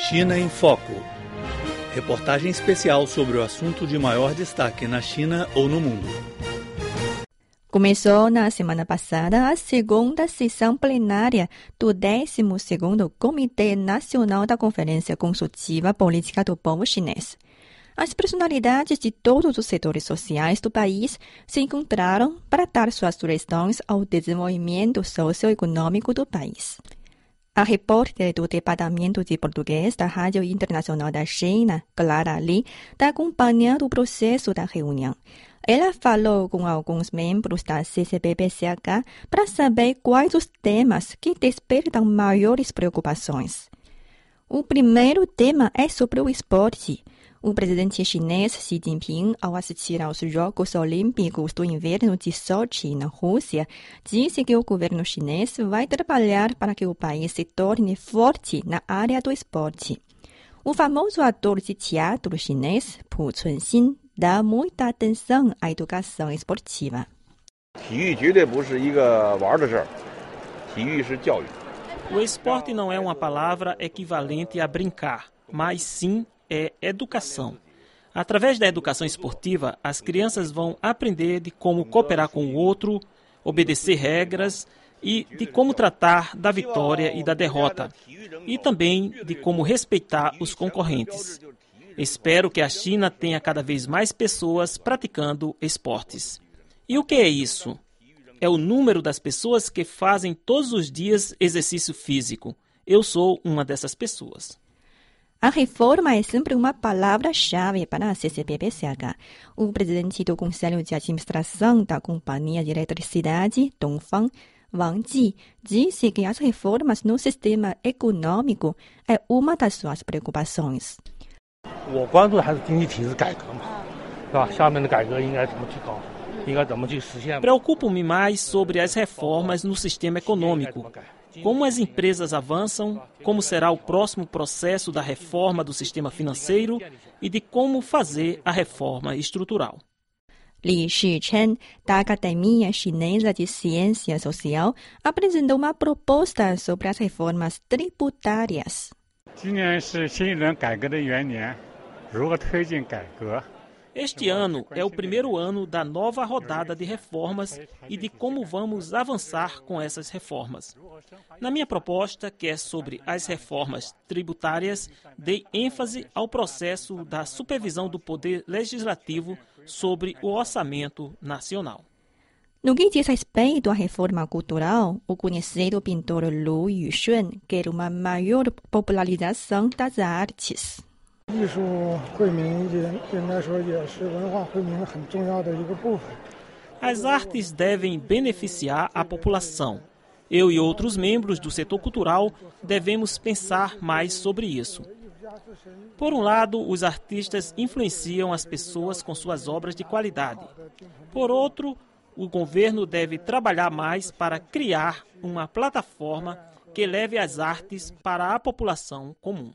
China em Foco. Reportagem especial sobre o assunto de maior destaque na China ou no mundo. Começou na semana passada a segunda sessão plenária do 12º Comitê Nacional da Conferência Consultiva Política do Povo Chinês. As personalidades de todos os setores sociais do país se encontraram para dar suas sugestões ao desenvolvimento socioeconômico do país. A repórter do Departamento de Português da Rádio Internacional da China, Clara Lee, está acompanhando o processo da reunião. Ela falou com alguns membros da CCBPCH para saber quais os temas que despertam maiores preocupações. O primeiro tema é sobre o esporte. O presidente chinês Xi Jinping, ao assistir aos Jogos Olímpicos do Inverno de Sochi, na Rússia, disse que o governo chinês vai trabalhar para que o país se torne forte na área do esporte. O famoso ator de teatro chinês, Pu Cunxin, dá muita atenção à educação esportiva. O esporte não é uma palavra equivalente a brincar, mas sim é educação. Através da educação esportiva, as crianças vão aprender de como cooperar com o outro, obedecer regras e de como tratar da vitória e da derrota, e também de como respeitar os concorrentes. Espero que a China tenha cada vez mais pessoas praticando esportes. E o que é isso? É o número das pessoas que fazem todos os dias exercício físico. Eu sou uma dessas pessoas. A reforma é sempre uma palavra-chave para a CCBPCH. O presidente do Conselho de Administração da Companhia de Eletricidade, Dongfang, Wang Ji, disse que as reformas no sistema econômico é uma das suas preocupações. Preocupo-me mais sobre as reformas no sistema econômico como as empresas avançam, como será o próximo processo da reforma do sistema financeiro e de como fazer a reforma estrutural. Li Shichen, da Academia Chinesa de Ciência Social, apresentou uma proposta sobre as reformas tributárias. 今年是新一轮改革的元年，如何推进改革？ Este ano é o primeiro ano da nova rodada de reformas e de como vamos avançar com essas reformas. Na minha proposta, que é sobre as reformas tributárias, dei ênfase ao processo da supervisão do poder legislativo sobre o orçamento nacional. No que diz respeito à reforma cultural, o conhecido pintor Lu Yuxuan quer uma maior popularização das artes. 艺术惠民应应该说也是文化惠民很重要的一个部分。As artes devem beneficiar a população. Eu e outros membros do setor cultural devemos pensar mais sobre isso. Por um lado, os artistas influenciam as pessoas com suas obras de qualidade. Por outro, o governo deve trabalhar mais para criar uma plataforma que leve as artes para a população comum.